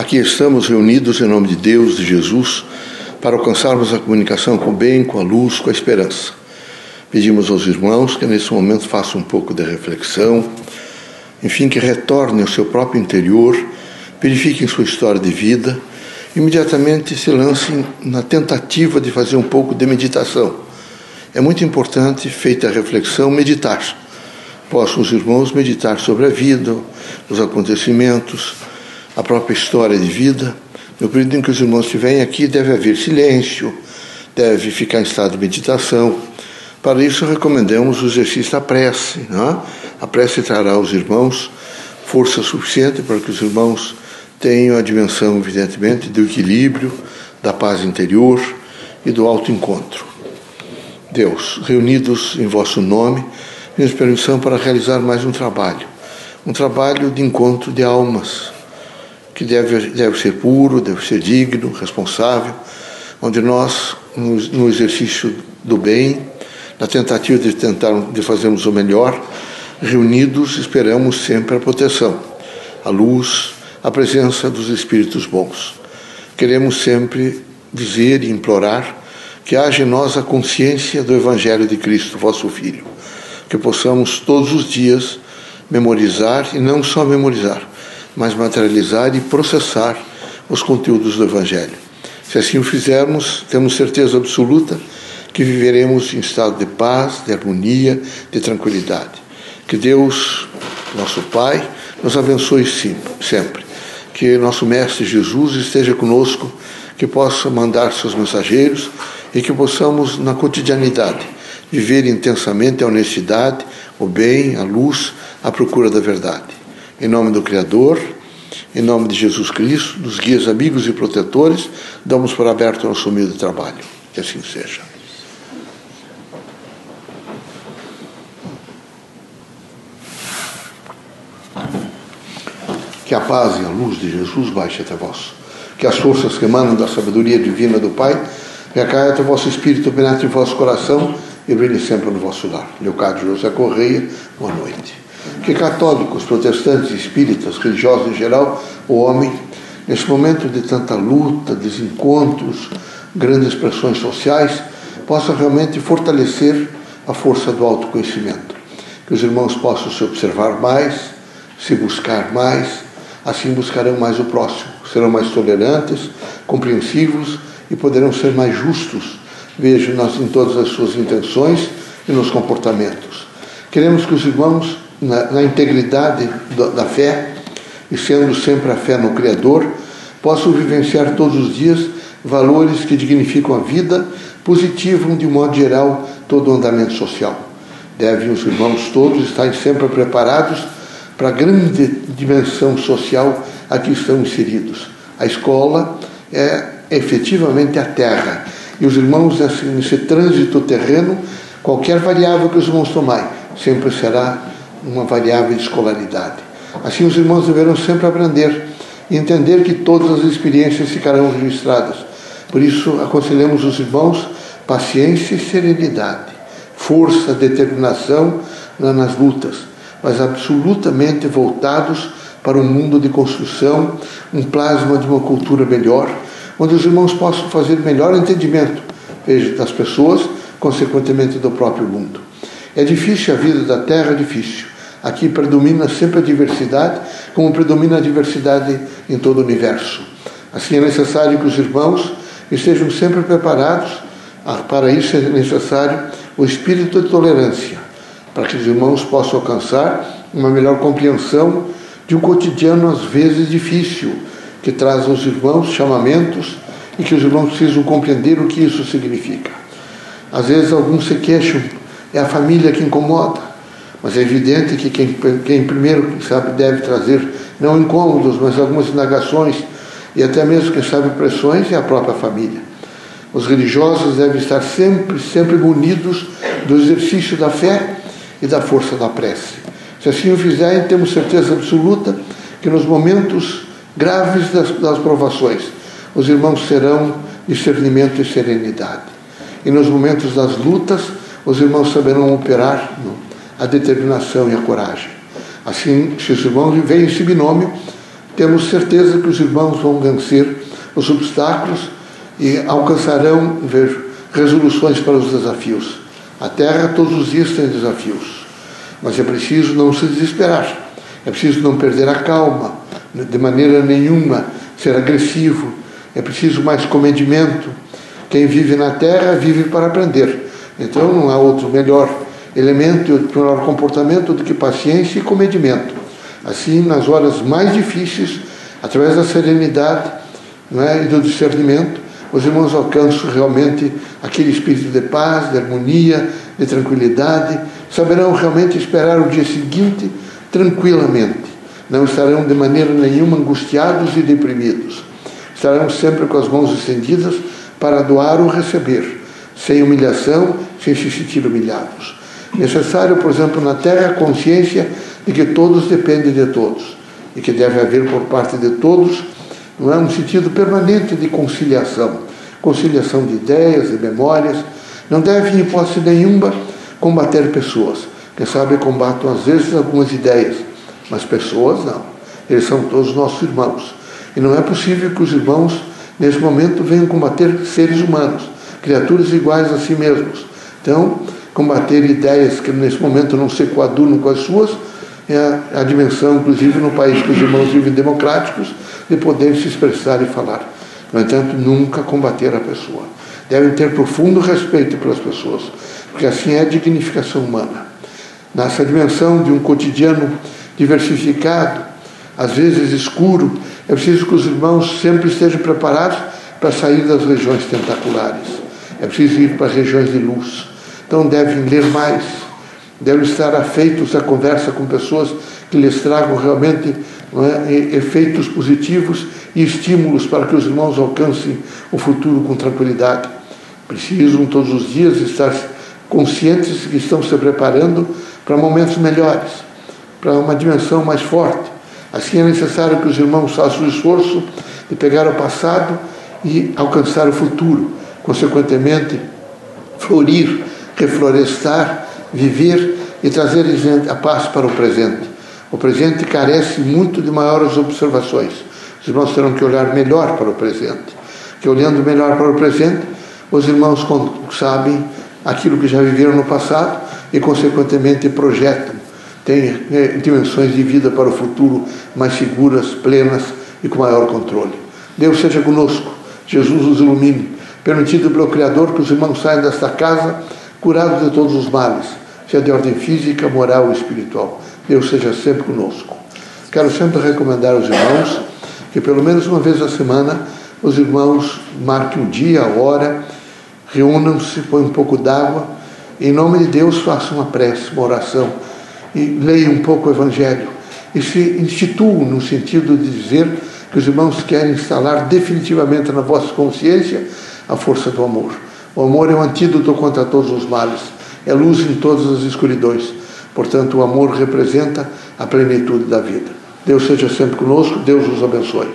Aqui estamos reunidos em nome de Deus, de Jesus, para alcançarmos a comunicação com o bem, com a luz, com a esperança. Pedimos aos irmãos que nesse momento façam um pouco de reflexão, enfim, que retornem ao seu próprio interior, verifiquem sua história de vida, imediatamente se lancem na tentativa de fazer um pouco de meditação. É muito importante, feita a reflexão, meditar. Possam os irmãos meditar sobre a vida, os acontecimentos, a própria história de vida. No período em que os irmãos estiverem aqui, deve haver silêncio, deve ficar em estado de meditação. Para isso, recomendamos o exercício da prece. Né? A prece trará aos irmãos força suficiente para que os irmãos tenham a dimensão, evidentemente, do equilíbrio, da paz interior e do autoencontro. Deus, reunidos em vosso nome, pedimos permissão para realizar mais um trabalho, um trabalho de encontro de almas, que deve, deve ser puro, deve ser digno, responsável, onde nós, no, no exercício do bem, na tentativa de tentar de fazermos o melhor, reunidos esperamos sempre a proteção, a luz, a presença dos espíritos bons. Queremos sempre dizer e implorar que haja em nós a consciência do Evangelho de Cristo, vosso Filho, que possamos todos os dias memorizar e não só memorizar, mas materializar e processar os conteúdos do Evangelho. Se assim o fizermos, temos certeza absoluta que viveremos em estado de paz, de harmonia, de tranquilidade. Que Deus, nosso Pai, nos abençoe sempre. Que nosso Mestre Jesus esteja conosco, que possa mandar seus mensageiros e que possamos, na cotidianidade, viver intensamente a honestidade, o bem, a luz, a procura da verdade. Em nome do Criador, em nome de Jesus Cristo, dos guias amigos e protetores, damos por aberto nosso humilde trabalho. Que assim seja. Que a paz e a luz de Jesus baixe até vós. Que as forças que emanam da sabedoria divina do Pai recaia até o vosso espírito, penetre em vosso coração e brilhe sempre no vosso lar. Leocádio José Correia, boa noite que católicos, protestantes, espíritas, religiosos em geral, o homem, nesse momento de tanta luta, desencontros, grandes pressões sociais, possa realmente fortalecer a força do autoconhecimento. Que os irmãos possam se observar mais, se buscar mais, assim buscarão mais o próximo, serão mais tolerantes, compreensivos e poderão ser mais justos, vejo nós em todas as suas intenções e nos comportamentos. Queremos que os irmãos na, na integridade da fé e sendo sempre a fé no Criador, possam vivenciar todos os dias valores que dignificam a vida, positivam de modo geral todo o andamento social. Devem os irmãos todos estar sempre preparados para a grande dimensão social a que estão inseridos. A escola é efetivamente a terra. E os irmãos, nesse trânsito terreno, qualquer variável que os irmãos tomarem, sempre será uma variável de escolaridade. Assim, os irmãos deverão sempre aprender e entender que todas as experiências ficarão registradas. Por isso, aconselhamos os irmãos paciência e serenidade, força, determinação nas lutas, mas absolutamente voltados para um mundo de construção, um plasma de uma cultura melhor, onde os irmãos possam fazer melhor entendimento, veja, das pessoas, consequentemente do próprio mundo. É difícil a vida da Terra, é difícil. Aqui predomina sempre a diversidade, como predomina a diversidade em todo o universo. Assim é necessário que os irmãos estejam sempre preparados. Ah, para isso é necessário o espírito de tolerância, para que os irmãos possam alcançar uma melhor compreensão de um cotidiano às vezes difícil, que traz aos irmãos chamamentos e que os irmãos precisam compreender o que isso significa. Às vezes alguns se queixam, é a família que incomoda. Mas é evidente que quem, quem primeiro, sabe, deve trazer, não incômodos, mas algumas indagações e até mesmo, quem sabe, pressões, é a própria família. Os religiosos devem estar sempre, sempre munidos do exercício da fé e da força da prece. Se assim o fizerem, temos certeza absoluta que nos momentos graves das, das provações, os irmãos serão discernimento e serenidade. E nos momentos das lutas, os irmãos saberão operar a determinação e a coragem. Assim, se os irmãos veem esse binômio, temos certeza que os irmãos vão vencer os obstáculos e alcançarão, vejo, resoluções para os desafios. A Terra todos os dias tem desafios, mas é preciso não se desesperar, é preciso não perder a calma, de maneira nenhuma ser agressivo, é preciso mais comedimento. Quem vive na Terra vive para aprender. Então não há outro melhor elemento, melhor comportamento do que paciência e comedimento. Assim, nas horas mais difíceis, através da serenidade é, e do discernimento, os irmãos alcançam realmente aquele espírito de paz, de harmonia, de tranquilidade, saberão realmente esperar o dia seguinte tranquilamente. Não estarão de maneira nenhuma angustiados e deprimidos. Estarão sempre com as mãos estendidas para doar ou receber, sem humilhação, sem se sentir humilhados. Necessário, por exemplo, na terra, a consciência de que todos dependem de todos e que deve haver por parte de todos não é um sentido permanente de conciliação, conciliação de ideias e memórias. Não deve, em hipótese nenhuma, combater pessoas. Quem sabe combatam às vezes algumas ideias, mas pessoas não. Eles são todos nossos irmãos. E não é possível que os irmãos, nesse momento, venham combater seres humanos, criaturas iguais a si mesmos. Então, combater ideias que nesse momento não se coadunam com as suas é a, dimensão, inclusive no país que os irmãos vivem democráticos, de poder se expressar e falar. No entanto, nunca combater a pessoa. Devem ter profundo respeito pelas pessoas, porque assim é a dignificação humana. Nessa dimensão de um cotidiano diversificado, às vezes escuro, é preciso que os irmãos sempre estejam preparados para sair das regiões tentaculares. É preciso ir para regiões de luz. Então devem ler mais, devem estar afeitos à conversa com pessoas que lhes tragam realmente é, efeitos positivos e estímulos para que os irmãos alcancem o futuro com tranquilidade. Precisam todos os dias estar conscientes que estão se preparando para momentos melhores, para uma dimensão mais forte. Assim é necessário que os irmãos façam o esforço de pegar o passado e alcançar o futuro, consequentemente, florir, reflorestar, viver e trazer a paz para o presente. O presente carece muito de maiores observações. Os irmãos terão que olhar melhor para o presente. Que olhando melhor para o presente, os irmãos sabem aquilo que já viveram no passado e, consequentemente, projetam, têm né, dimensões de vida para o futuro mais seguras, plenas e com maior controle. Deus seja conosco, Jesus nos ilumine, permitido pelo Criador que os irmãos saiam desta casa curados de todos os males, seja de ordem física, moral ou espiritual. Deus seja sempre conosco. Quero sempre recomendar aos irmãos que pelo menos uma vez a semana os irmãos marquem o dia, a hora, reúnam-se, põem um pouco d'água, em nome de Deus façam uma prece, uma oração, e leiam um pouco o Evangelho, e se instituam no sentido de dizer que os irmãos querem instalar definitivamente na vossa consciência a força do amor. O amor é um antídoto contra todos os males, é luz em todas as escuridões. Portanto, o amor representa a plenitude da vida. Deus seja sempre conosco, Deus os abençoe.